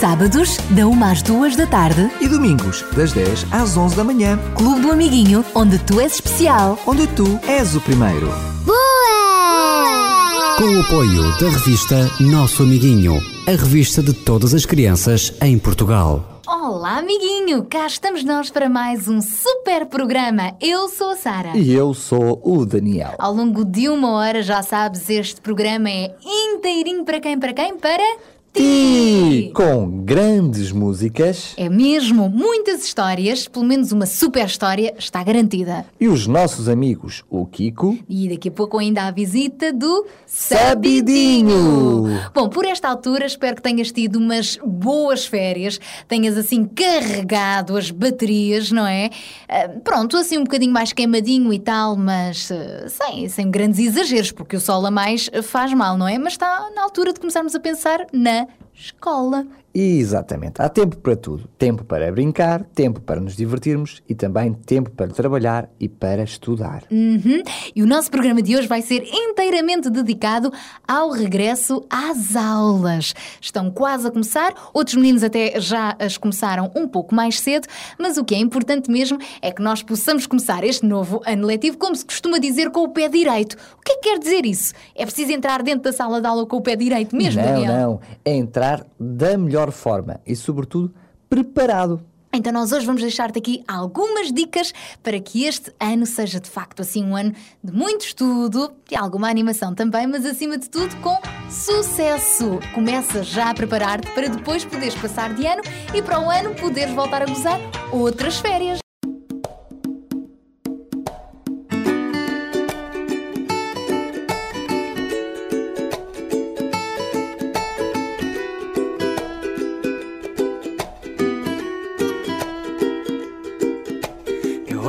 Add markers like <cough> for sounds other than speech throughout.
Sábados, da 1 às 2 da tarde, E domingos, das 10 às 11 da manhã, Clube do Amiguinho, onde tu és especial. onde tu és o primeiro. Boa! Com o apoio da revista Nosso Amiguinho, a revista de todas as crianças em Portugal. Olá, amiguinho! Cá estamos nós para mais um super programa. Eu sou a Sara. E eu sou o Daniel. Ao longo de uma hora, já sabes, este programa é inteirinho para quem? Para quem? Para E com grandes músicas É mesmo, muitas histórias, pelo menos uma super história está garantida. e os nossos amigos, o Kiko. E daqui a pouco ainda a visita do Sabidinho. Bom, por esta altura espero que tenhas tido umas boas férias, tenhas assim carregado as baterias, não é? Ah, pronto, assim um bocadinho mais queimadinho e tal, mas ah, sem, sem grandes exageros, porque o sol a mais faz mal, não é? Mas está na altura de começarmos a pensar na escola. Exatamente, há tempo para tudo. Tempo para brincar, tempo para nos divertirmos e também tempo para trabalhar e para estudar. Uhum. E o nosso programa de hoje vai ser inteiramente dedicado ao regresso às aulas. Estão quase a começar, outros meninos até já as começaram um pouco mais cedo, mas o que é importante mesmo é que nós possamos começar este novo ano letivo, como se costuma dizer, com o pé direito. O que é que quer dizer isso? É preciso entrar dentro da sala de aula com o pé direito mesmo, não, Daniel? não, é entrar da melhor forma e, sobretudo, preparado. Então nós hoje vamos deixar-te aqui algumas dicas para que este ano seja de facto assim um ano de muito estudo e alguma animação também, mas acima de tudo com sucesso. Começa já a preparar-te para depois poderes passar de ano e para o ano poderes voltar a gozar outras férias.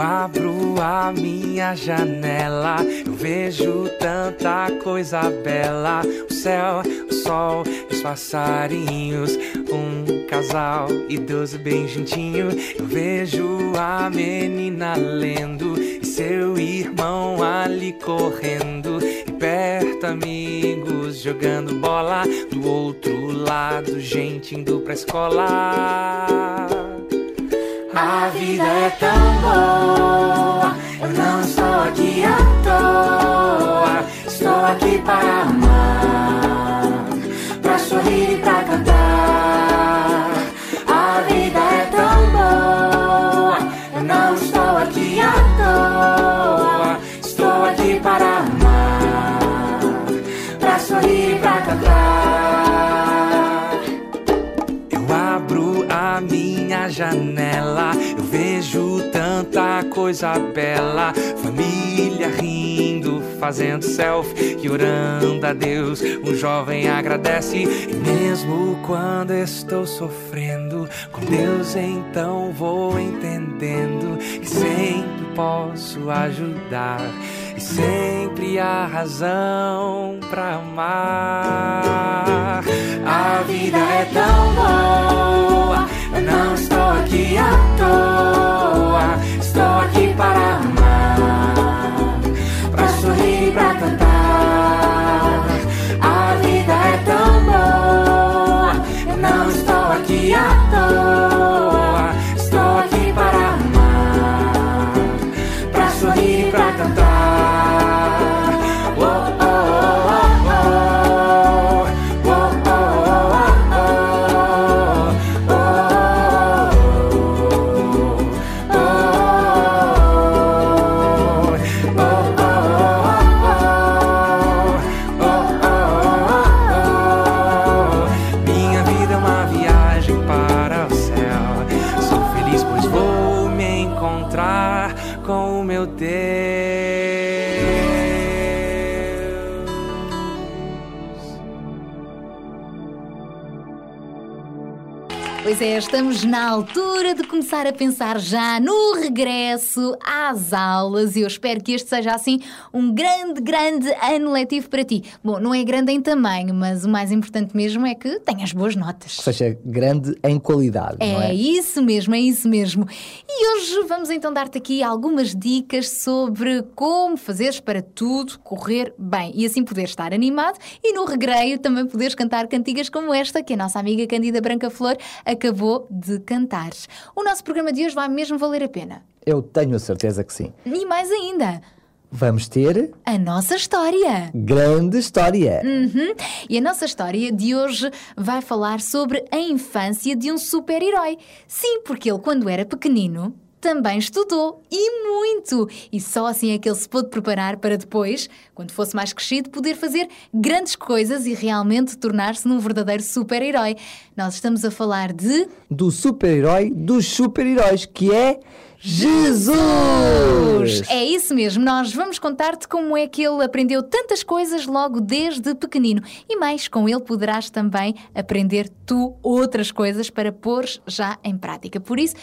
Abro a minha janela, eu vejo tanta coisa bela. O céu, o sol, os passarinhos, um casal idoso bem juntinho. Eu vejo a menina lendo e seu irmão ali correndo. E perto amigos jogando bola, do outro lado gente indo pra escola. A vida é tão boa, eu não estou aqui à toa. Estou aqui para amar, coisa bela. Família rindo, fazendo selfie e orando a Deus. Um jovem agradece, e mesmo quando estou sofrendo, com Deus então vou entendendo que sempre posso ajudar. E sempre há razão pra amar. A vida é tão boa, eu não estou aqui à toa para amar, para sorrir e para cantar. Meu Deus. Pois é, estamos na altura de começar a pensar já no regresso às aulas e eu espero que este seja assim um grande, grande ano letivo para ti. Bom, não é grande em tamanho, mas o mais importante mesmo é que tenhas boas notas. Que seja grande em qualidade, é não é? É isso mesmo, é isso mesmo. E hoje vamos então dar-te aqui algumas dicas sobre como fazeres para tudo correr bem e assim poderes estar animado e no regreio também poderes cantar cantigas como esta que a nossa amiga Candida Branca Flor acabou de cantar. O nosso programa de hoje vai mesmo valer a pena. Eu tenho a certeza que sim. E mais ainda. Vamos ter a nossa história. Grande história. Uhum. E a nossa história de hoje vai falar sobre a infância de um super-herói. Sim, porque ele, quando era pequenino, também estudou e muito. E só assim é que ele se pôde preparar para depois, quando fosse mais crescido, poder fazer grandes coisas e realmente tornar-se num verdadeiro super-herói. Nós estamos a falar de. Do super-herói dos super-heróis, que é. Jesus! É isso mesmo, nós vamos contar-te como é que ele aprendeu tantas coisas logo desde pequenino. E mais, com ele poderás também aprender tu outras coisas para pôr já em prática. Por isso,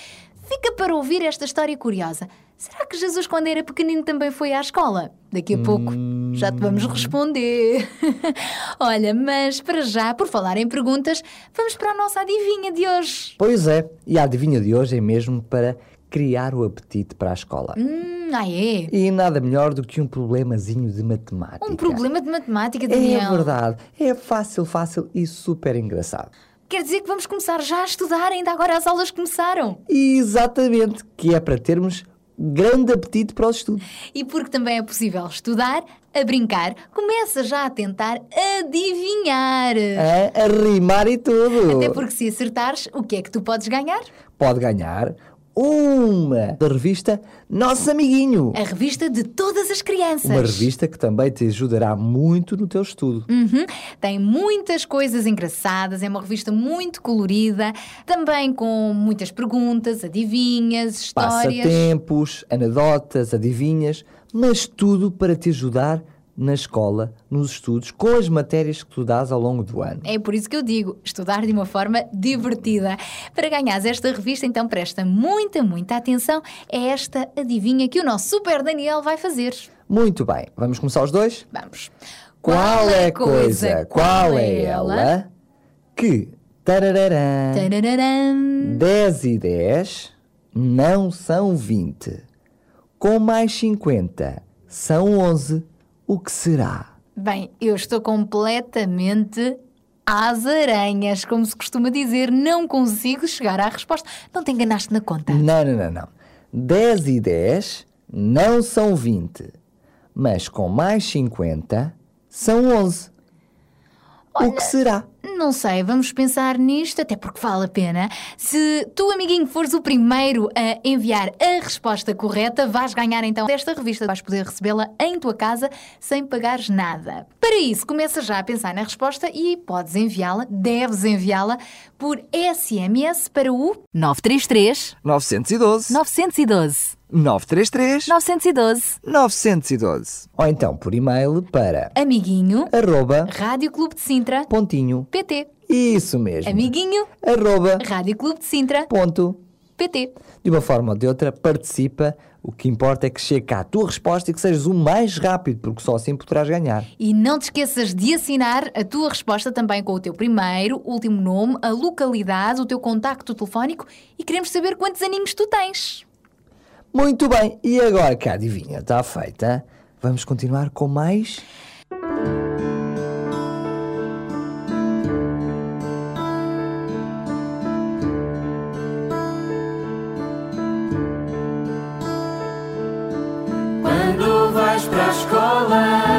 Fica para ouvir esta história curiosa. Será que Jesus, quando era pequenino, também foi à escola? Daqui a pouco já te vamos responder. <laughs> Olha, mas para já, por falar em perguntas, vamos para a nossa adivinha de hoje. Pois é, e a adivinha de hoje é mesmo para criar o apetite para a escola. Hum, ah é? E nada melhor do que um problemazinho de matemática. Um problema de matemática, Daniel? É verdade. É fácil, fácil e super engraçado. Quer dizer que vamos começar já a estudar, ainda agora as aulas começaram. Exatamente, que é para termos grande apetite para o estudo. E porque também é possível estudar, a brincar, começa já a tentar adivinhar. A, a rimar e tudo. Até porque se acertares, o que é que tu podes ganhar? Pode ganhar uma da revista Nosso Amiguinho. A revista de todas as crianças. Uma revista que também te ajudará muito no teu estudo. Uhum. Tem muitas coisas engraçadas, é uma revista muito colorida, também com muitas perguntas, adivinhas, histórias. Passatempos, anedotas, adivinhas, mas tudo para te ajudar na escola, nos estudos, com as matérias que tu dás ao longo do ano. É por isso que eu digo, estudar de uma forma divertida. Para ganhares esta revista, então presta muita, muita atenção a esta adivinha que o nosso Super Daniel vai fazer. Muito bem, vamos começar os dois? Vamos. Qual, qual é a coisa, qual é ela, que tarararã, tarararã, 10 e 10 não são 20, com mais 50 são 11 o que será? Bem, eu estou completamente às aranhas, como se costuma dizer, não consigo chegar à resposta. Não te enganaste na conta? Não, não, não, não. 10 e 10 não são 20, mas com mais 50 são 11. Olha, o que será? Não sei, vamos pensar nisto, até porque vale a pena. Se tu, amiguinho, fores o primeiro a enviar a resposta correta, vais ganhar então esta revista. Vais poder recebê-la em tua casa sem pagares nada. Para isso, começa já a pensar na resposta e podes enviá-la, deves enviá-la por SMS para o 933 912 912. 933 912 912 ou então por e-mail para amiguinho arroba Rádio Clube de Sintra pontinho. Pt isso mesmo. Amiguinho arroba Rádio Clube de Sintra ponto pt de uma forma ou de outra participa. O que importa é que chegue cá a tua resposta e que sejas o mais rápido, porque só assim poderás ganhar. E não te esqueças de assinar a tua resposta também com o teu primeiro, último nome, a localidade, o teu contacto telefónico e queremos saber quantos aninhos tu tens. Muito bem, e agora que adivinha está feita, vamos continuar com mais. Quando vais para a escola,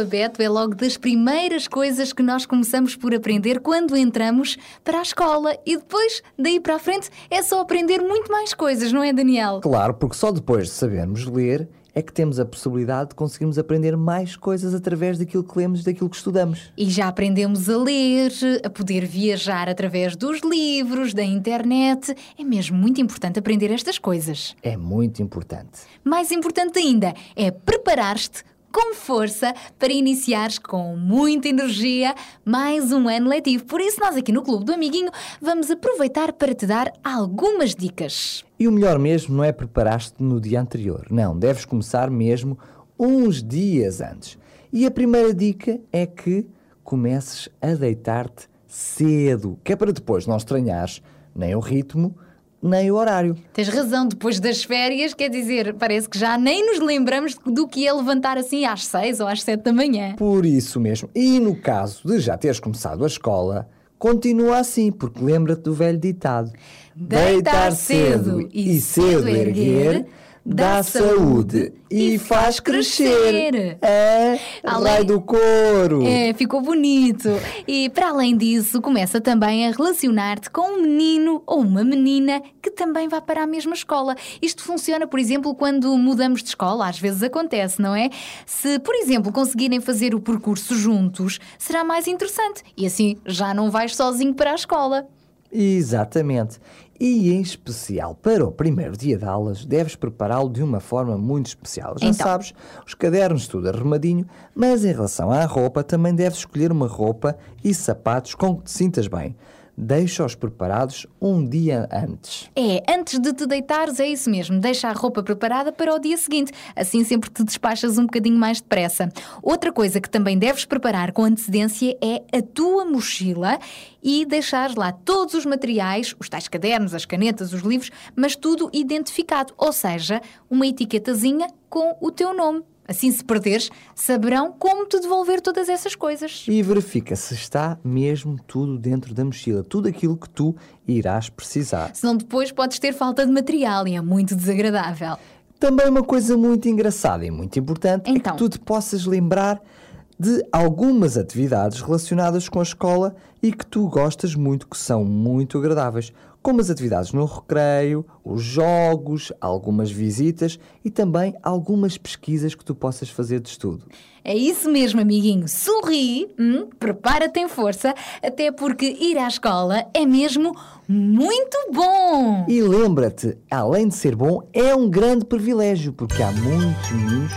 alfabeto é logo das primeiras coisas que nós começamos por aprender quando entramos para a escola e depois, daí para a frente, é só aprender muito mais coisas, não é, Daniel? Claro, porque só depois de sabermos ler é que temos a possibilidade de conseguirmos aprender mais coisas através daquilo que lemos e daquilo que estudamos. E já aprendemos a ler, a poder viajar através dos livros, da internet. É mesmo muito importante aprender estas coisas. É muito importante. Mais importante ainda é preparar-te com força para iniciares com muita energia mais um ano letivo. Por isso, nós aqui no Clube do Amiguinho vamos aproveitar para te dar algumas dicas. E o melhor mesmo não é preparar-te no dia anterior. Não, deves começar mesmo uns dias antes. E a primeira dica é que comeces a deitar-te cedo, que é para depois não estranhares nem o ritmo, nem o horário. Tens razão, depois das férias, quer dizer, parece que já nem nos lembramos do que é levantar assim às seis ou às sete da manhã. Por isso mesmo. E no caso de já teres começado a escola, continua assim, porque lembra-te do velho ditado: Deitar cedo e cedo erguer dá saúde e faz crescer. É, Além- do couro. É, ficou bonito. E para além disso, começa também a relacionar-te com um menino ou uma menina que também vai para a mesma escola. Isto funciona, por exemplo, quando mudamos de escola, às vezes acontece, não é? Se, por exemplo, conseguirem fazer o percurso juntos, será mais interessante. E assim já não vais sozinho para a escola. Exatamente. E em especial para o primeiro dia de aulas, deves prepará-lo de uma forma muito especial. Já Então. sabes, os cadernos tudo arrumadinho, mas em relação à roupa, também deves escolher uma roupa e sapatos com que te sintas bem. Deixa-os preparados um dia antes. É, antes de te deitares, é isso mesmo. Deixa a roupa preparada para o dia seguinte. Assim sempre te despachas um bocadinho mais depressa. Outra coisa que também deves preparar com antecedência é a tua mochila e deixar lá todos os materiais, os tais cadernos, as canetas, os livros, mas tudo identificado. Ou seja, uma etiquetazinha com o teu nome. Assim, se perderes, saberão como te devolver todas essas coisas. E verifica se está mesmo tudo dentro da mochila, tudo aquilo que tu irás precisar. Senão depois podes ter falta de material e é muito desagradável. Também uma coisa muito engraçada e muito importante é Então. que tu te possas lembrar de algumas atividades relacionadas com a escola e que tu gostas muito, que são muito agradáveis, como as atividades no recreio, os jogos, algumas visitas e também algumas pesquisas que tu possas fazer de estudo. É isso mesmo, amiguinho. Sorri, hum, prepara-te em força, até porque ir à escola é mesmo muito bom. E lembra-te, além de ser bom, é um grande privilégio, porque há muitos meninos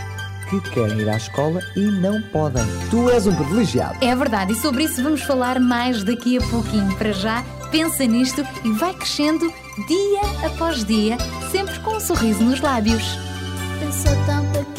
que querem ir à escola e não podem. Tu és um privilegiado. É verdade, e sobre isso vamos falar mais daqui a pouquinho. Para já, pensa nisto e vai crescendo dia após dia, sempre com um sorriso nos lábios. Tão pequena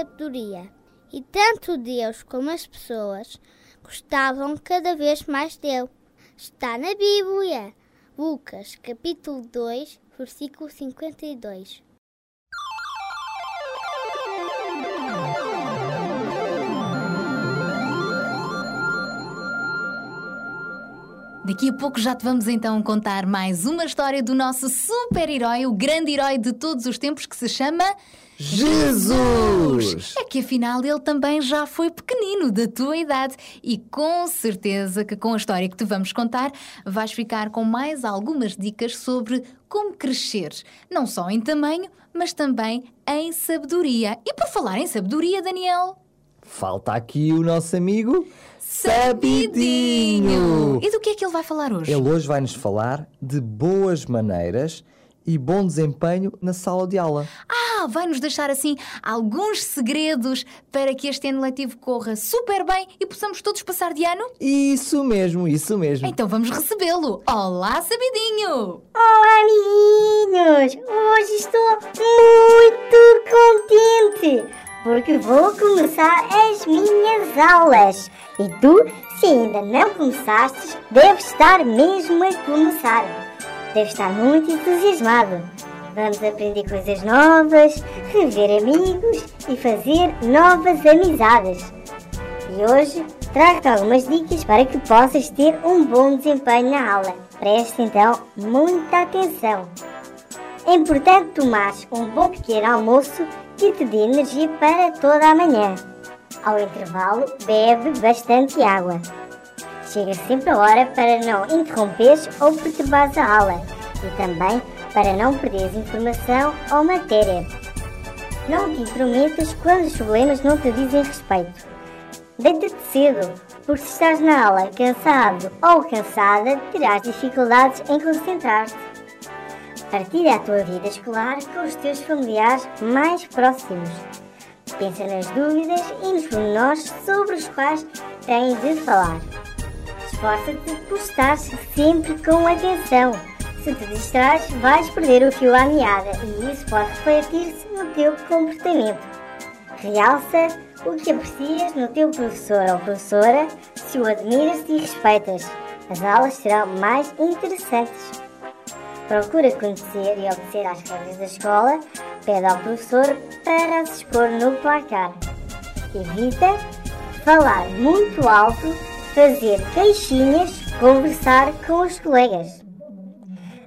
sabedoria. E tanto Deus como as pessoas gostavam cada vez mais dele. Está na Bíblia. Lucas, capítulo 2, versículo 52. Daqui a pouco já te vamos então contar mais uma história do nosso super-herói, o grande herói de todos os tempos que se chama Jesus! É que afinal ele também já foi pequenino, da tua idade, e com certeza que com a história que te vamos contar vais ficar com mais algumas dicas sobre como crescer, não só em tamanho, mas também em sabedoria. E por falar em sabedoria, Daniel, Falta aqui o nosso amigo Sabidinho! E do que é que ele vai falar hoje? Ele hoje vai nos falar de boas maneiras e bom desempenho na sala de aula. Ah, vai nos deixar assim alguns segredos para que este ano letivo corra super bem e possamos todos passar de ano? Isso mesmo, isso mesmo. Então vamos recebê-lo. Olá, Sabidinho! Olá, amiguinhos! Hoje estou muito contente porque vou começar as minhas aulas. E tu, se ainda não começaste, deves estar mesmo a começar. Deves estar muito entusiasmado. Vamos aprender coisas novas, rever amigos e fazer novas amizades. E hoje trago-te algumas dicas para que possas ter um bom desempenho na aula. Preste então muita atenção. É importante tomar um bom pequeno almoço que te dê energia para toda a manhã. Ao intervalo, bebe bastante água. Chega sempre a hora para não interromperes ou perturbares a aula e também para não perderes informação ou matéria. Não te intrometas quando os problemas não te dizem respeito. Deita-te cedo, porque se estás na aula cansado ou cansada, terás dificuldades em concentrar-te. Partilha a tua vida escolar com os teus familiares mais próximos. Pensa nas dúvidas e nos pormenores sobre os quais tens de falar. Esforça-te por estar sempre com atenção. Se te distraes, vais perder o fio à meada e isso pode refletir-se no teu comportamento. Realça o que aprecias no teu professor ou professora se o admiras e respeitas. As aulas serão mais interessantes. Procura conhecer e obedecer às regras da escola. Pede ao professor para se expor no placar. Evita falar muito alto, fazer queixinhas, conversar com os colegas.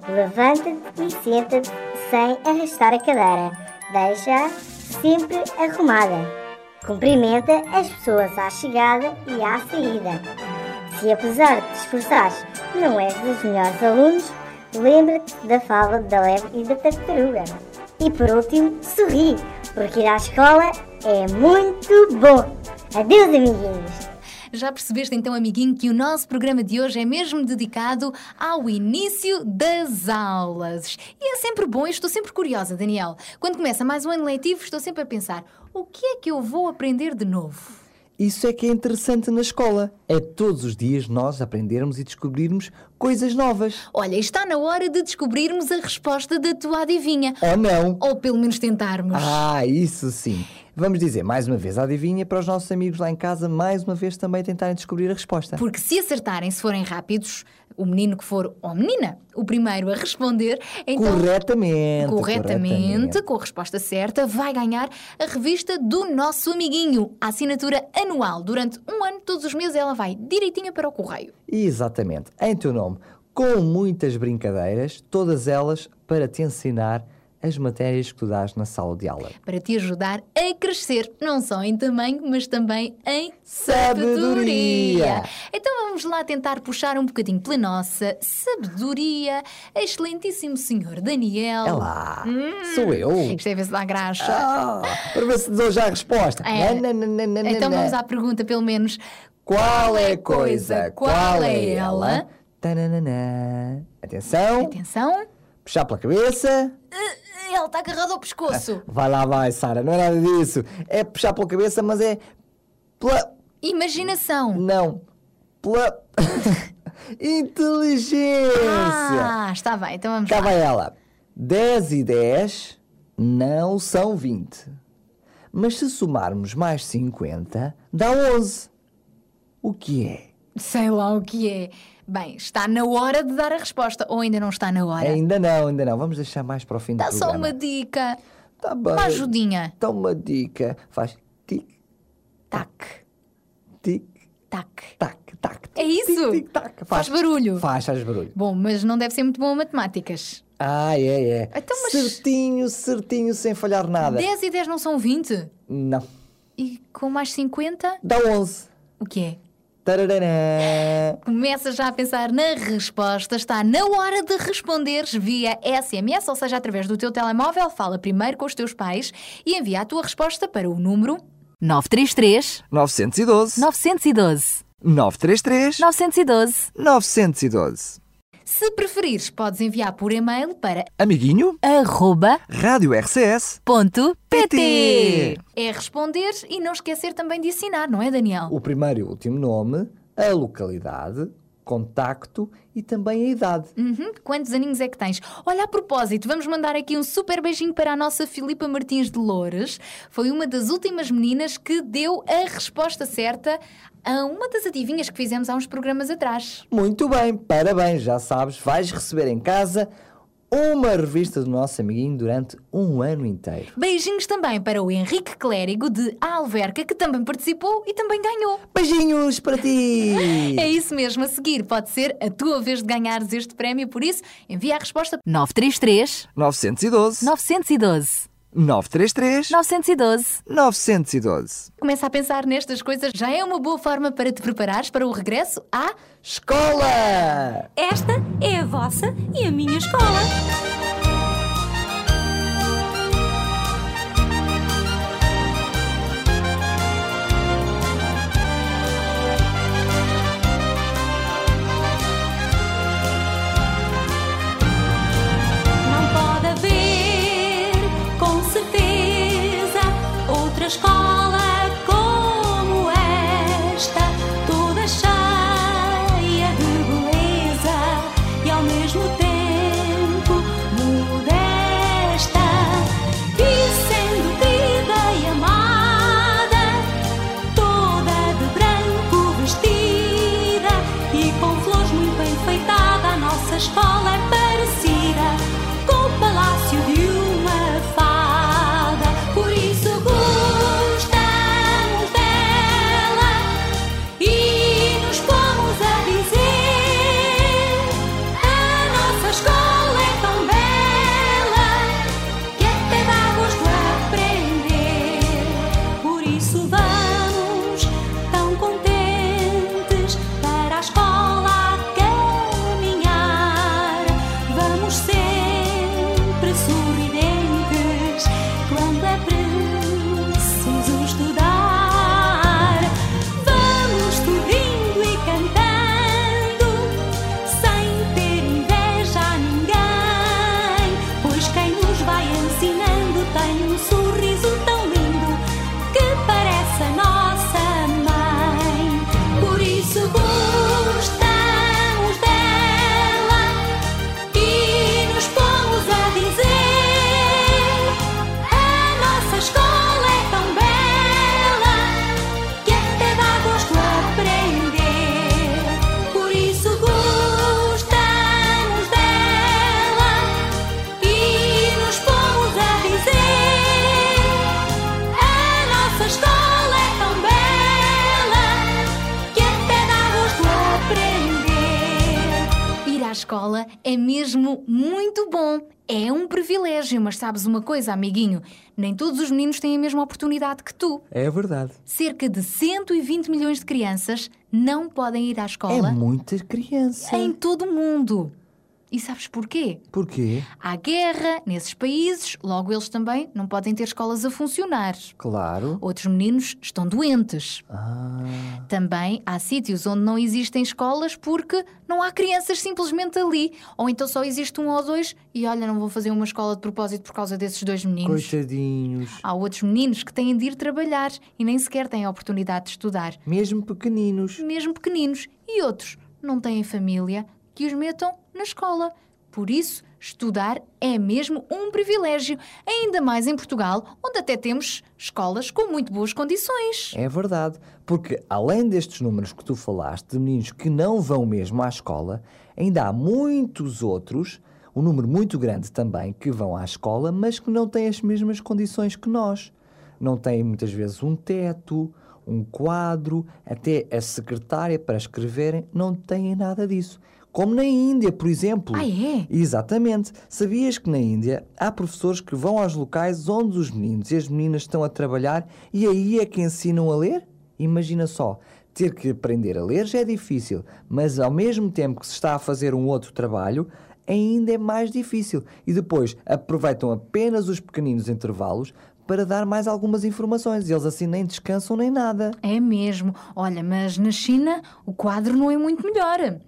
Levanta-te e senta-te sem arrastar a cadeira. Deixa-a sempre arrumada. Cumprimenta as pessoas à chegada e à saída. Se apesar de te esforçares não és dos melhores alunos, lembra-te da fala da lebre e da tartaruga. E por último, sorri, porque ir à escola é muito bom. Adeus, amiguinhos! Já percebeste então, amiguinho, que o nosso programa de hoje é mesmo dedicado ao início das aulas. E é sempre bom, estou sempre curiosa, Daniel. Quando começa mais um ano letivo, estou sempre a pensar: o que é que eu vou aprender de novo? Isso é que é interessante na escola. É todos os dias nós aprendermos e descobrirmos coisas novas. Olha, está na hora de descobrirmos a resposta da tua adivinha. Ou não. Ou pelo menos tentarmos. Ah, isso sim. Vamos dizer mais uma vez a adivinha para os nossos amigos lá em casa, mais uma vez também tentarem descobrir a resposta. Porque se acertarem, se forem rápidos, o menino que for, ou menina, o primeiro a responder, então. Corretamente, Corretamente, corretamente. com a resposta certa, vai ganhar a revista do nosso amiguinho. A assinatura anual. Durante um ano, todos os meses, ela vai direitinha para o correio. Exatamente, em teu nome, com muitas brincadeiras, todas elas para te ensinar as matérias que tu dás na sala de aula. Para te ajudar a crescer, não só em tamanho, mas também em Sabedoria. sabedoria. Então vamos lá tentar puxar um bocadinho pela nossa sabedoria. Excelentíssimo senhor Daniel. É lá, sou eu. Isto é dá graxa. Ah, para ver se dou já a resposta. É. Nananana. Então vamos à pergunta, pelo menos. Qual é a coisa? Qual é ela? Tananana. Atenção, Atenção. puxar pela cabeça. Ele está agarrado ao pescoço. <laughs> Vai lá, vai, Sara, não é nada disso. É puxar pela cabeça, mas é pela. Imaginação. Não. Pela. <laughs> Inteligência. Ah, está bem. Então vamos Cá lá. vai ela. 10 e 10 não são 20. Mas se somarmos mais 50, dá 11. O que é? Sei lá o que é. Bem, está na hora de dar a resposta. Ou ainda não está na hora? Ainda não, ainda não. Vamos deixar mais para o fim Dá do só programa. uma dica. Tá bem. Uma ajudinha. Dá uma dica. Faz tic, Tac, tic, tac. tac, tac. É isso? Tic, tic, tac. Faz barulho. Faz, faz barulho. Bom, mas não deve ser muito bom a matemáticas. Ah, é, é. Então, mas- Certinho, certinho, sem falhar nada. 10 e 10 não são 20? Não. E com mais 50? Dá 11. O que é? Tarararã. Começa já a pensar na resposta. Está na hora de responderes via SMS, ou seja, através do teu telemóvel. Fala primeiro com os teus pais e envia a tua resposta para o número 933 912 912 933 912 912. Se preferires, podes enviar por e-mail para Amiguinho, arroba Rádio RCS. ponto pt. é responder e não esquecer também de assinar, não é, Daniel? O primeiro e último nome, a localidade, contacto e também a idade. Uhum. Quantos aninhos é que tens? Olha, a propósito, vamos mandar aqui um super beijinho para a nossa Filipa Martins de Loures. Foi uma das últimas meninas que deu a resposta certa a uma das adivinhas que fizemos há uns programas atrás. Muito bem, parabéns, já sabes, vais receber em casa uma revista do nosso amiguinho durante um ano inteiro. Beijinhos também para o Henrique Clérigo de Alverca, que também participou e também ganhou. Beijinhos para ti! <laughs> É isso mesmo, a seguir pode ser a tua vez de ganhares este prémio, por isso envia a resposta 933 912 912 933 912 912. Começa a pensar nestas coisas, já é uma boa forma para te preparares para o regresso à Escola! Esta é a vossa e a minha escola. Isso vamos escola é mesmo muito bom. É um privilégio, mas sabes uma coisa, amiguinho? Nem todos os meninos têm a mesma oportunidade que tu. É verdade. Cerca de 120 milhões de crianças não podem ir à É escola muita criança. em todo o mundo. E sabes porquê? Porquê? Há guerra nesses países, logo eles também não podem ter escolas a funcionar. Claro. Outros meninos estão doentes. Ah, Também há sítios onde não existem escolas porque não há crianças simplesmente ali. Ou então só existe um ou dois e olha, não vou fazer uma escola de propósito por causa desses dois meninos. coitadinhos. Há outros meninos que têm de ir trabalhar e nem sequer têm a oportunidade de estudar, Mesmo pequeninos. mesmo pequeninos. E outros não têm família que os metam na escola. Por isso, estudar é mesmo um privilégio, ainda mais em Portugal, onde até temos escolas com muito boas condições. É verdade, porque além destes números que tu falaste, de meninos que não vão mesmo à escola, ainda há muitos outros, um número muito grande também, que vão à escola, mas que não têm as mesmas condições que nós. Não têm muitas vezes um teto, um quadro, até a secretária para escreverem, não têm nada disso. Como na Índia, por exemplo. Ah, é? Exatamente. Sabias que na Índia há professores que vão aos locais onde os meninos e as meninas estão a trabalhar e aí é que ensinam a ler? Imagina só, ter que aprender a ler já é difícil, mas ao mesmo tempo que se está a fazer um outro trabalho, ainda é mais difícil. E depois aproveitam apenas os pequeninos intervalos para dar mais algumas informações. Eles assim nem descansam nem nada. É mesmo. Olha, mas na China o quadro não é muito melhor.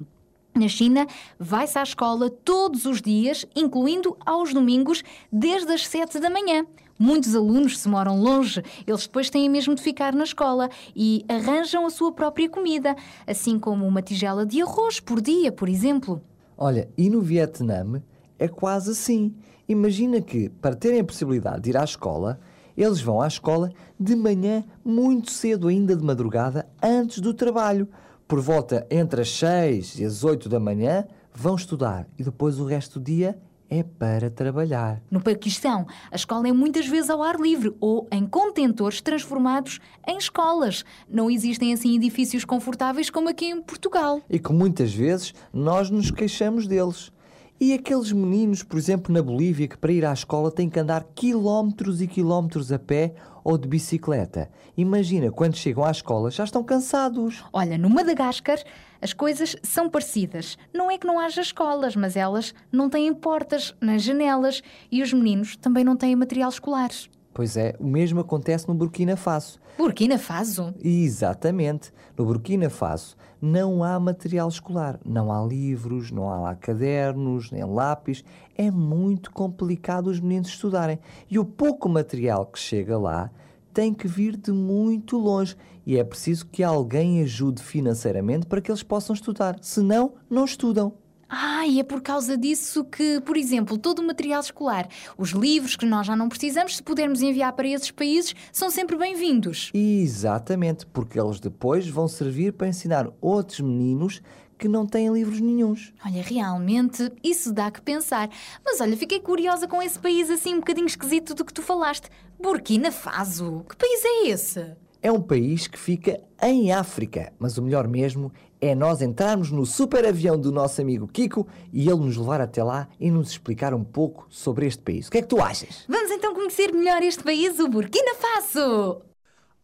Na China, vai-se à escola todos os dias, incluindo aos domingos, desde as 7 da manhã. Muitos alunos, se moram longe, eles depois têm mesmo de ficar na escola e arranjam a sua própria comida, assim como uma tigela de arroz por dia, por exemplo. Olha, e no Vietnã é quase assim. Imagina que, para terem a possibilidade de ir à escola, eles vão à escola de manhã, muito cedo, ainda de madrugada, antes do trabalho. Por volta entre as 6 e as 8 da manhã, vão estudar e depois o resto do dia é para trabalhar. No Paquistão, a escola é muitas vezes ao ar livre ou em contentores transformados em escolas. Não existem assim edifícios confortáveis como aqui em Portugal. E que muitas vezes nós nos queixamos deles. E aqueles meninos, por exemplo, na Bolívia, que para ir à escola têm que andar quilómetros e quilómetros a pé ou de bicicleta. Imagina, quando chegam à escola já estão cansados. Olha, no Madagascar as coisas são parecidas. Não é que não haja escolas, mas elas não têm portas nas janelas e os meninos também não têm material escolar. Pois é, o mesmo acontece no Burkina Faso. Burkina Faso? Exatamente. No Burkina Faso não há material escolar. Não há livros, não há lá cadernos, nem lápis. É muito complicado os meninos estudarem. E o pouco material que chega lá tem que vir de muito longe. E é preciso que alguém ajude financeiramente para que eles possam estudar. Senão, não estudam. Ah, e é por causa disso que, por exemplo, todo o material escolar, os livros que nós já não precisamos, se pudermos enviar para esses países, são sempre bem-vindos. Exatamente, porque eles depois vão servir para ensinar outros meninos que não têm livros nenhuns. Olha, realmente, isso dá que pensar. Mas olha, fiquei curiosa com esse país assim um bocadinho esquisito do que tu falaste. Burkina Faso. Que país é esse? É um país que fica em África, mas o melhor mesmo é nós entrarmos no super avião do nosso amigo Kiko e ele nos levar até lá e nos explicar um pouco sobre este país. O que é que tu achas? Vamos então conhecer melhor este país, o Burkina Faso.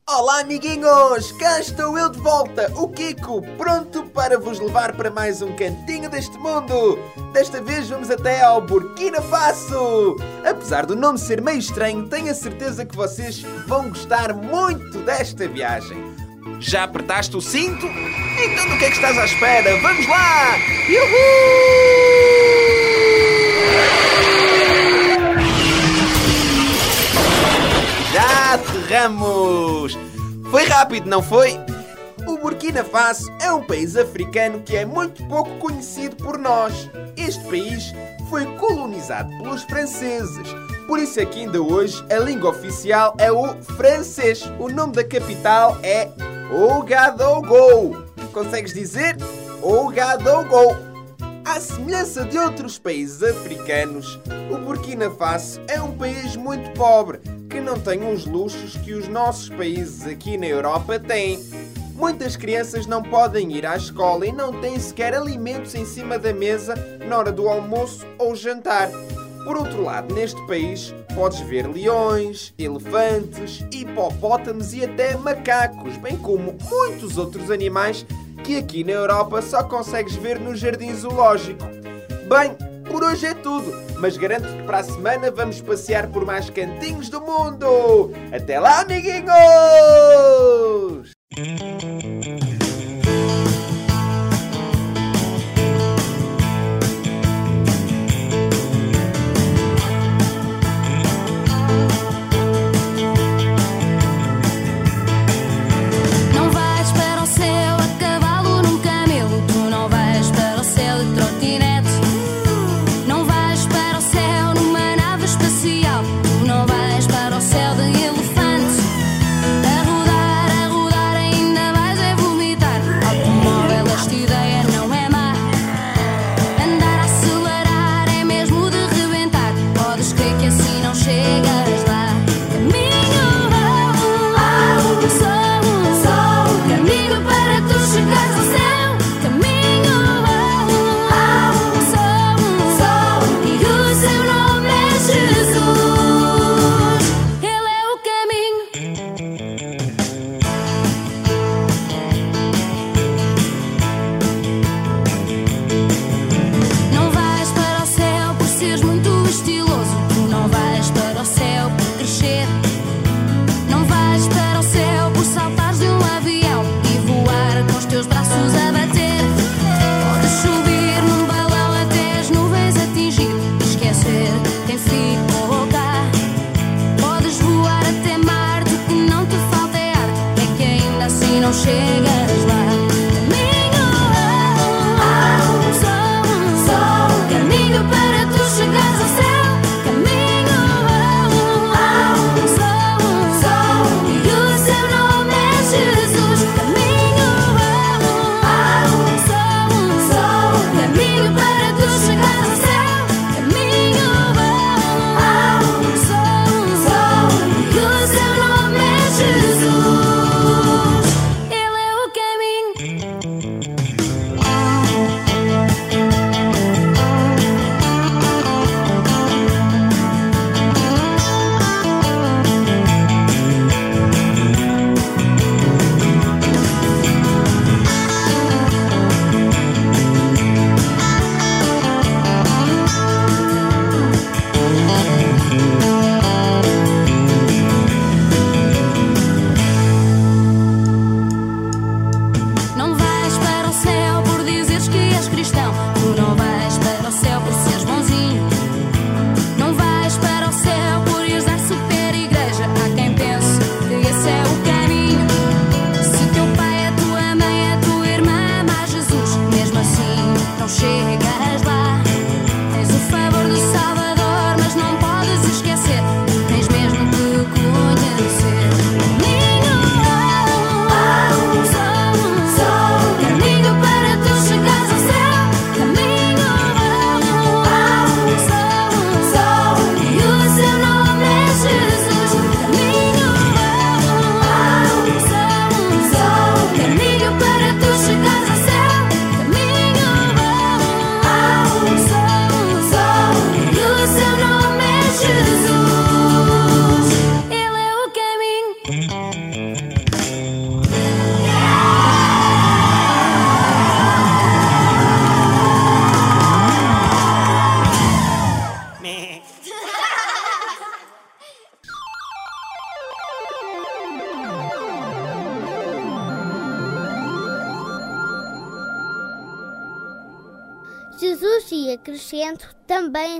Olá, amiguinhos! Cá estou eu de volta, o Kiko, pronto para vos levar para mais um cantinho deste mundo. Desta vez vamos até ao Burkina Faso. Apesar do nome ser meio estranho, tenho a certeza que vocês vão gostar muito desta viagem. Já apertaste o cinto? Então do que é que estás à espera? Vamos lá! Yuhu! Aterramos! Foi rápido, não foi? O Burkina Faso é um país africano que é muito pouco conhecido por nós. Este país foi colonizado pelos franceses. Por isso aqui ainda hoje a língua oficial é o francês. O nome da capital é Ouagadougou. Consegues dizer? Ouagadougou. À semelhança de outros países africanos, o Burkina Faso é um país muito pobre, que não tem os luxos que os nossos países aqui na Europa têm. Muitas crianças não podem ir à escola e não têm sequer alimentos em cima da mesa na hora do almoço ou jantar. Por outro lado, neste país podes ver leões, elefantes, hipopótamos e até macacos, bem como muitos outros animais que aqui na Europa só consegues ver no jardim zoológico. Bem, por hoje é tudo, mas garanto que para a semana vamos passear por mais cantinhos do mundo. Até lá, amiguinhos! Não chegas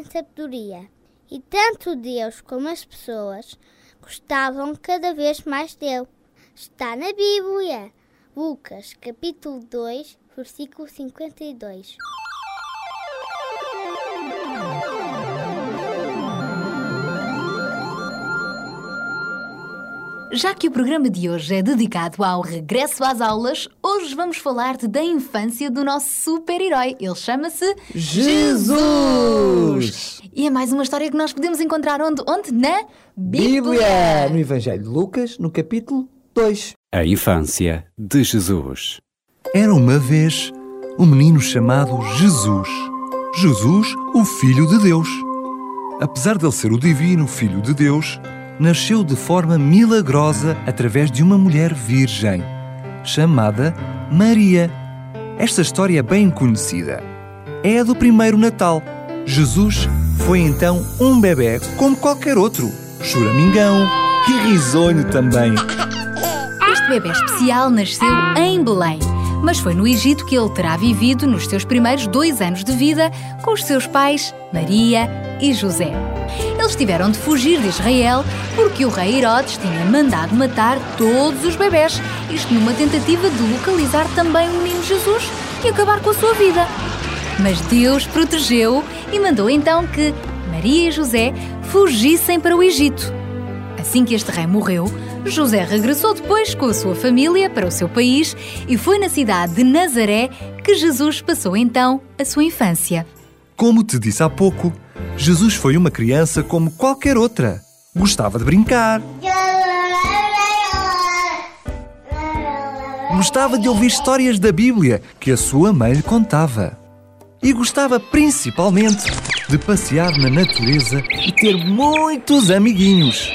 em sabedoria, e tanto Deus como as pessoas gostavam cada vez mais dele. Está na Bíblia, Lucas capítulo 2, versículo 52. Já que o programa de hoje é dedicado ao regresso às aulas, hoje vamos falar-te da infância do nosso super-herói. Ele chama-se Jesus! E é mais uma história que nós podemos encontrar onde? Onde? Na Bíblia! No Evangelho de Lucas, no capítulo 2. A infância de Jesus. Era uma vez um menino chamado Jesus. Jesus, o Filho de Deus. Apesar de ele ser o divino Filho de Deus, nasceu de forma milagrosa através de uma mulher virgem, chamada Maria. Esta história é bem conhecida. É a do primeiro Natal. Jesus foi então um bebê como qualquer outro, choramingão e risonho também. Este bebê especial nasceu em Belém, mas foi no Egito que ele terá vivido nos seus primeiros dois anos de vida com os seus pais, Maria e José. Eles tiveram de fugir de Israel porque o rei Herodes tinha mandado matar todos os bebés, isto numa tentativa de localizar também o menino Jesus e acabar com a sua vida. Mas Deus protegeu e mandou então que Maria e José fugissem para o Egito. Assim que este rei morreu, José regressou depois com a sua família para o seu país e foi na cidade de Nazaré que Jesus passou então a sua infância. Como te disse há pouco, Jesus foi uma criança como qualquer outra. Gostava de brincar, gostava de ouvir histórias da Bíblia que a sua mãe lhe contava. E gostava principalmente de passear na natureza e ter muitos amiguinhos.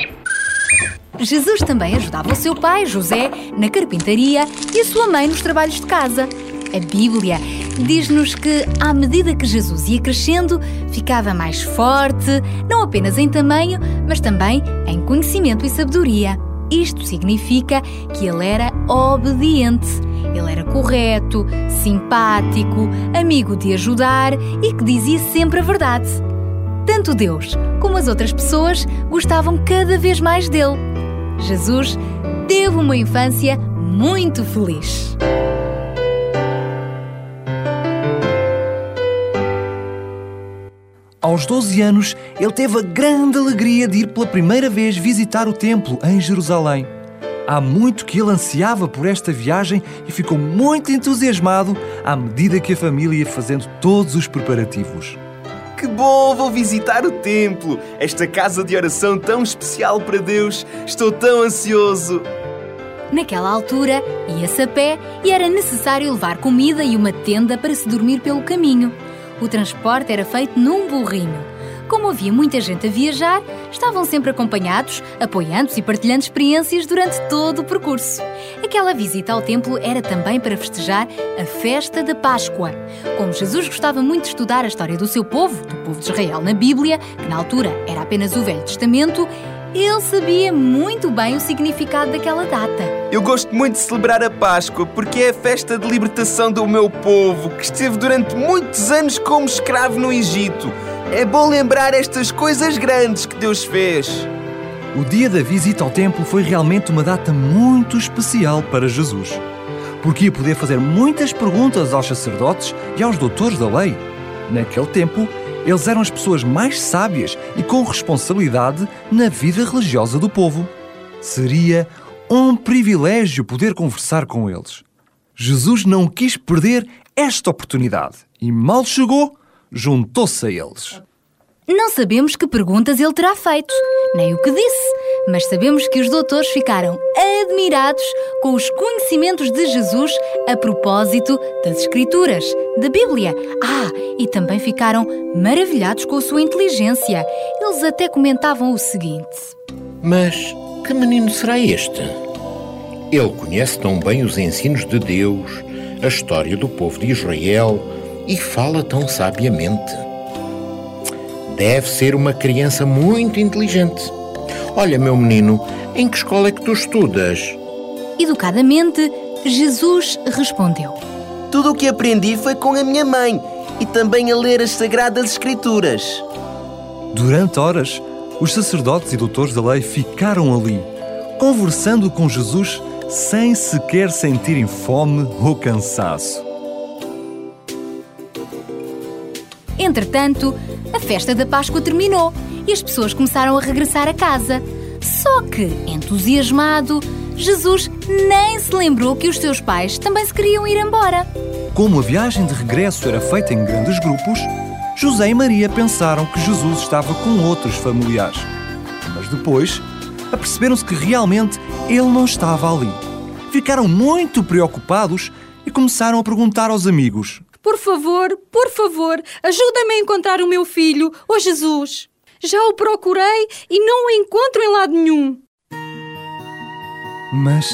Jesus também ajudava o seu pai, José, na carpintaria e a sua mãe nos trabalhos de casa. A Bíblia diz-nos que, à medida que Jesus ia crescendo, ficava mais forte, não apenas em tamanho, mas também em conhecimento e sabedoria. Isto significa que ele era obediente. Ele era correto, simpático, amigo de ajudar e que dizia sempre a verdade. Tanto Deus como as outras pessoas gostavam cada vez mais dele. Jesus teve uma infância muito feliz. Aos 12 anos, ele teve a grande alegria de ir pela primeira vez visitar o templo em Jerusalém. Há muito que ele ansiava por esta viagem e ficou muito entusiasmado à medida que a família ia fazendo todos os preparativos. Que bom, vou visitar o templo, esta casa de oração tão especial para Deus. Estou tão ansioso. Naquela altura, ia-se a pé e era necessário levar comida e uma tenda para se dormir pelo caminho. O transporte era feito num burrinho. Como havia muita gente a viajar, estavam sempre acompanhados, apoiando-se e partilhando experiências durante todo o percurso. Aquela visita ao templo era também para festejar a festa da Páscoa. Como Jesus gostava muito de estudar a história do seu povo, do povo de Israel na Bíblia, que na altura era apenas o Velho Testamento, ele sabia muito bem o significado daquela data. Eu gosto muito de celebrar a Páscoa porque é a festa de libertação do meu povo, que esteve durante muitos anos como escravo no Egito. É bom lembrar estas coisas grandes que Deus fez. O dia da visita ao templo foi realmente uma data muito especial para Jesus, porque ia poder fazer muitas perguntas aos sacerdotes e aos doutores da lei. Naquele tempo, eles eram as pessoas mais sábias e com responsabilidade na vida religiosa do povo. Seria um privilégio poder conversar com eles. Jesus não quis perder esta oportunidade e mal chegou, juntou-se a eles. Não sabemos que perguntas ele terá feito, nem o que disse, mas sabemos que os doutores ficaram admirados com os conhecimentos de Jesus a propósito das Escrituras, da Bíblia. Ah, e também ficaram maravilhados com a sua inteligência. Eles até comentavam o seguinte: Mas que menino será este? Ele conhece tão bem os ensinos de Deus, a história do povo de Israel e fala tão sabiamente. Deve ser uma criança muito inteligente. Olha, meu menino, em que escola é que tu estudas? Educadamente, Jesus respondeu: Tudo o que aprendi foi com a minha mãe e também a ler as Sagradas Escrituras. Durante horas, os sacerdotes e doutores da lei ficaram ali, conversando com Jesus sem sequer sentirem fome ou cansaço. Entretanto, a festa da Páscoa terminou e as pessoas começaram a regressar a casa. Só que, entusiasmado, Jesus nem se lembrou que os seus pais também se queriam ir embora. Como a viagem de regresso era feita em grandes grupos, José e Maria pensaram que Jesus estava com outros familiares. Mas depois, aperceberam-se que realmente ele não estava ali. Ficaram muito preocupados e começaram a perguntar aos amigos: Por favor, por favor, ajuda-me a encontrar o meu filho, oh Jesus. Já o procurei e não o encontro em lado nenhum. Mas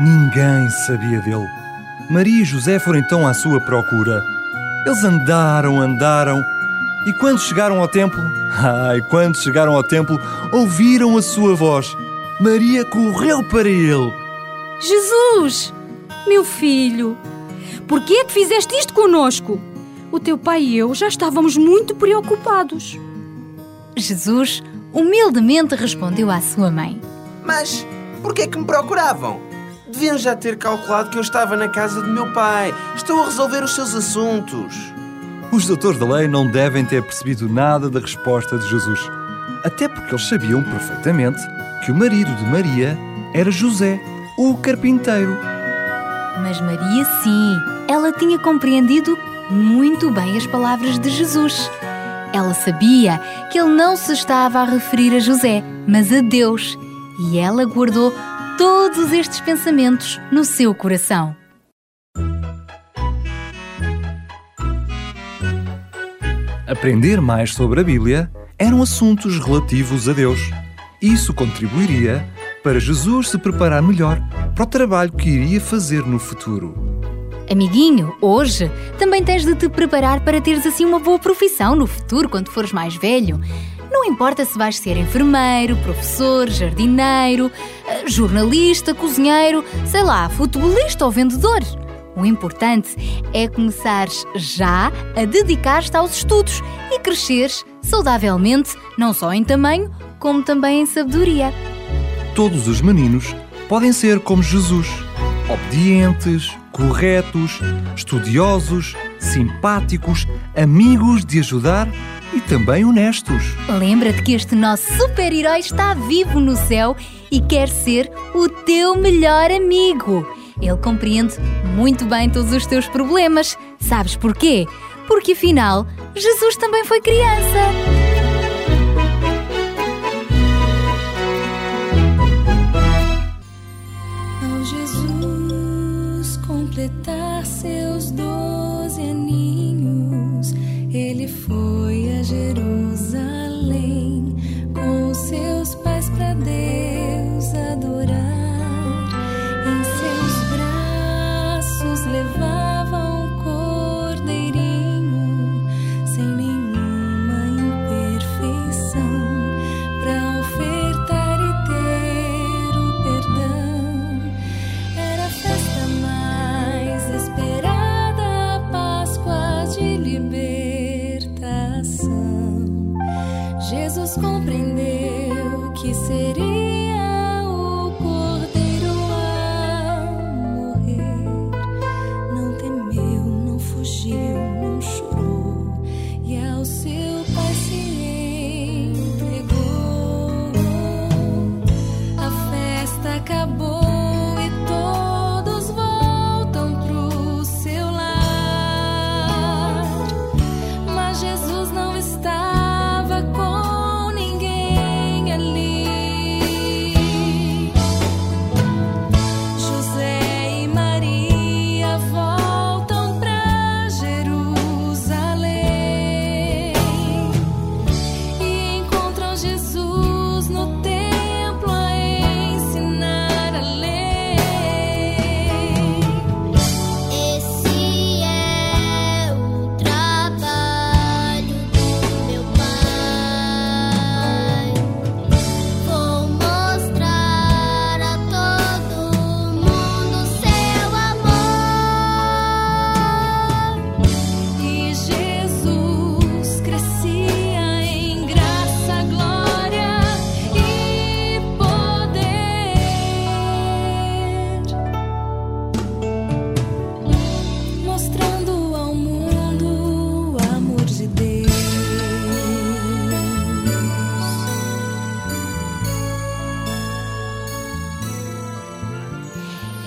ninguém sabia dele. Maria e José foram então à sua procura. Eles andaram, andaram, e quando chegaram ao templo, <laughs> ai, quando chegaram ao templo, ouviram a sua voz. Maria correu para ele. Jesus, meu filho, por que é que fizeste isto conosco? O teu pai e eu já estávamos muito preocupados. Jesus humildemente respondeu à sua mãe: Mas por que é que me procuravam? Deviam já ter calculado que eu estava na casa do meu pai. Estou a resolver os seus assuntos. Os doutores da lei não devem ter percebido nada da resposta de Jesus, até porque eles sabiam perfeitamente que o marido de Maria era José, o carpinteiro. Mas Maria, sim, ela tinha compreendido muito bem as palavras de Jesus. Ela sabia que ele não se estava a referir a José, mas a Deus, e ela guardou todos estes pensamentos no seu coração. Aprender mais sobre a Bíblia eram assuntos relativos a Deus. Isso contribuiria para Jesus se preparar melhor para o trabalho que iria fazer no futuro. Amiguinho, hoje também tens de te preparar para teres assim uma boa profissão no futuro quando fores mais velho. Não importa se vais ser enfermeiro, professor, jardineiro, eh, jornalista, cozinheiro, sei lá, futebolista ou vendedor. O importante é começares já a dedicar-te aos estudos e cresceres saudavelmente, não só em tamanho, como também em sabedoria. Todos os meninos podem ser como Jesus, Obedientes, corretos, estudiosos, simpáticos, amigos de ajudar e também honestos. Lembra-te que este nosso super-herói está vivo no céu e quer ser o teu melhor amigo. Ele compreende muito bem todos os teus problemas. Sabes porquê? Porque afinal, Jesus também foi criança. Completar seus doze aninhos, ele foi a Jerusalém com seus pais para Deus adorar.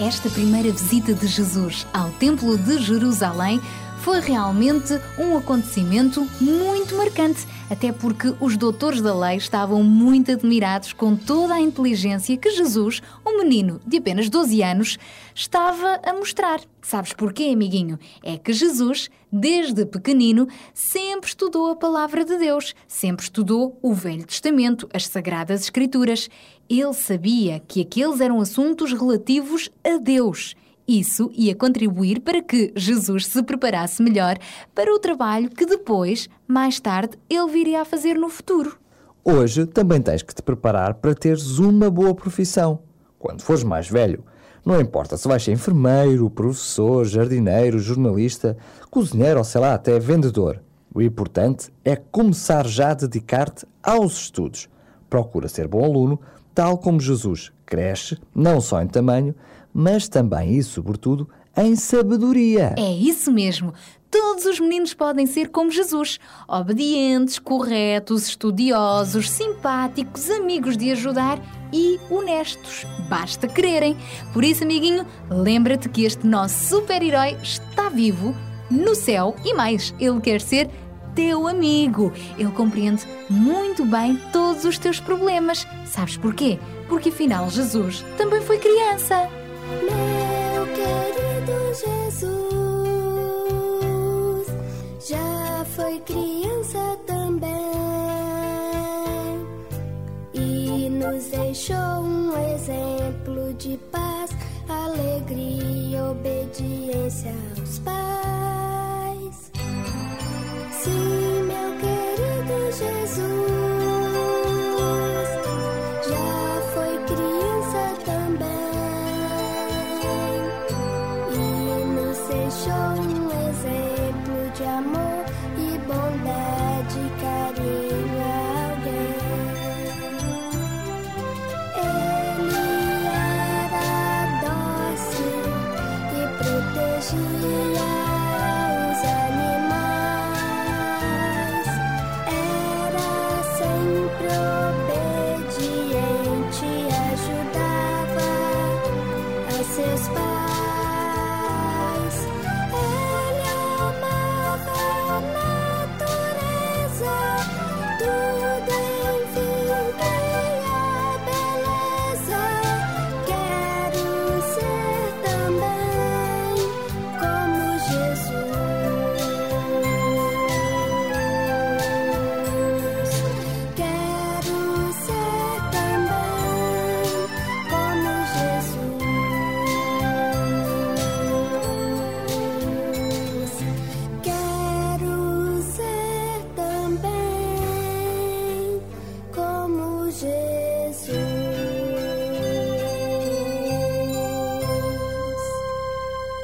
Esta primeira visita de Jesus ao Templo de Jerusalém foi realmente um acontecimento muito marcante, até porque os doutores da lei estavam muito admirados com toda a inteligência que Jesus, um menino de apenas 12 anos, estava a mostrar. Sabes porquê, amiguinho? É que Jesus, desde pequenino, sempre estudou a palavra de Deus, sempre estudou o Velho Testamento, as Sagradas Escrituras. Ele sabia que aqueles eram assuntos relativos a Deus. Isso ia contribuir para que Jesus se preparasse melhor para o trabalho que depois, mais tarde, ele viria a fazer no futuro. Hoje também tens que te preparar para teres uma boa profissão. Quando fores mais velho, não importa se vais ser enfermeiro, professor, jardineiro, jornalista, cozinheiro ou sei lá, até vendedor. O importante é começar já a dedicar-te aos estudos. Procura ser bom aluno, tal como Jesus cresce, não só em tamanho, mas também e sobretudo em sabedoria. É isso mesmo. Todos os meninos podem ser como Jesus: obedientes, corretos, estudiosos, simpáticos, amigos de ajudar e honestos. Basta quererem. Por isso, amiguinho, lembra-te que este nosso super-herói está vivo no céu e mais, ele quer ser teu amigo. Ele compreende muito bem todos os teus problemas. Sabes porquê? Porque afinal Jesus também foi criança. Meu querido Jesus já foi criança também e nos deixou um exemplo de paz, alegria obediência aos pais. Sim,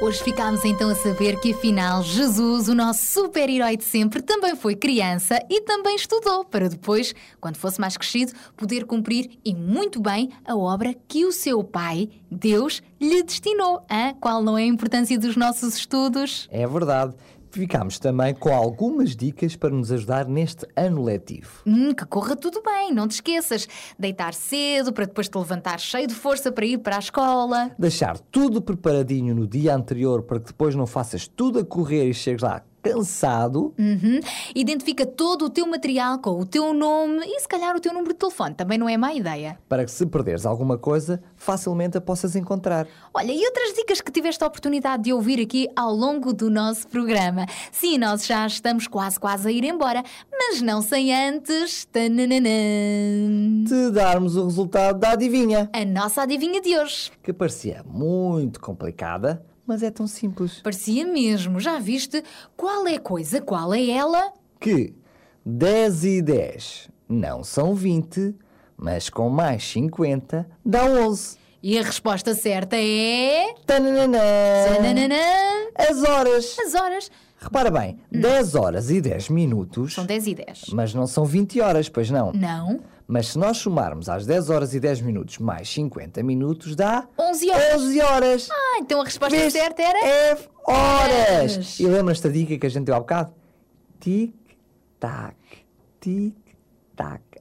Hoje ficámos então a saber que afinal Jesus, o nosso super-herói de sempre, também foi criança e também estudou, para depois, quando fosse mais crescido, poder cumprir e muito bem a obra que o seu pai, Deus, lhe destinou. Hã? Qual não é a importância dos nossos estudos? É verdade. Ficámos também com algumas dicas para nos ajudar neste ano letivo. Hum, que corra tudo bem, não te esqueças. Deitar cedo para depois te levantar cheio de força para ir para a escola. Deixar tudo preparadinho no dia anterior para que depois não faças tudo a correr e chegues lá cansado. Uhum. Identifica todo o teu material com o teu nome e se calhar o teu número de telefone. Também não é má ideia. Para que se perderes alguma coisa, facilmente a possas encontrar. Olha, e outras dicas que tiveste a oportunidade de ouvir aqui ao longo do nosso programa. Sim, nós já estamos quase, quase a ir embora, mas não sem antes. Tananana, De darmos o resultado da adivinha, a nossa adivinha de hoje. que parecia muito complicada, mas é tão simples. Parecia mesmo, já viste? Qual é a coisa, qual é ela? Que 10 e 10 não são 20, mas com mais 50 dá 11. E a resposta certa é. Tananana. Tananana, As horas. As horas. Repara bem, 10 horas e 10 minutos, São 10 e 10. mas não são 20 horas, pois não? Não. Mas se nós somarmos às 10 horas e 10 minutos mais 50 minutos, dá 11 horas. 11 horas. Ah, então a resposta Vês? certa era. É horas. Horas. E lembras-te da dica que a gente deu há bocado? Tic-tac, tic-tac.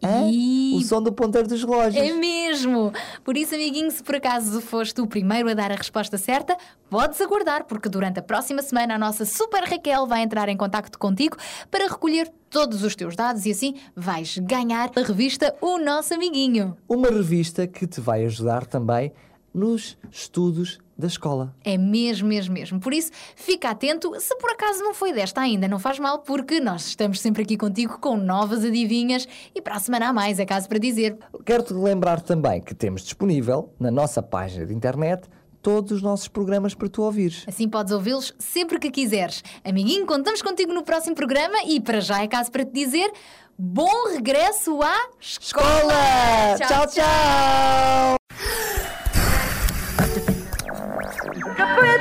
Hã? E- O som do ponteiro dos relógios. É mesmo! Por isso, amiguinho, se por acaso foste o primeiro a dar a resposta certa, podes aguardar, porque durante a próxima semana a nossa Super Raquel vai entrar em contacto contigo para recolher todos os teus dados e assim vais ganhar a revista O Nosso Amiguinho. Uma revista que te vai ajudar também nos estudos da escola. É mesmo, mesmo, mesmo. Por isso, fica atento. Se por acaso não foi desta ainda, não faz mal, porque nós estamos sempre aqui contigo com novas adivinhas e para a semana há mais, é caso para dizer. Quero-te lembrar também que temos disponível na nossa página de internet todos os nossos programas para tu ouvires. Assim podes ouvi-los sempre que quiseres. Amiguinho, contamos contigo no próximo programa e para já é caso para te dizer bom regresso à escola! Tchau, tchau!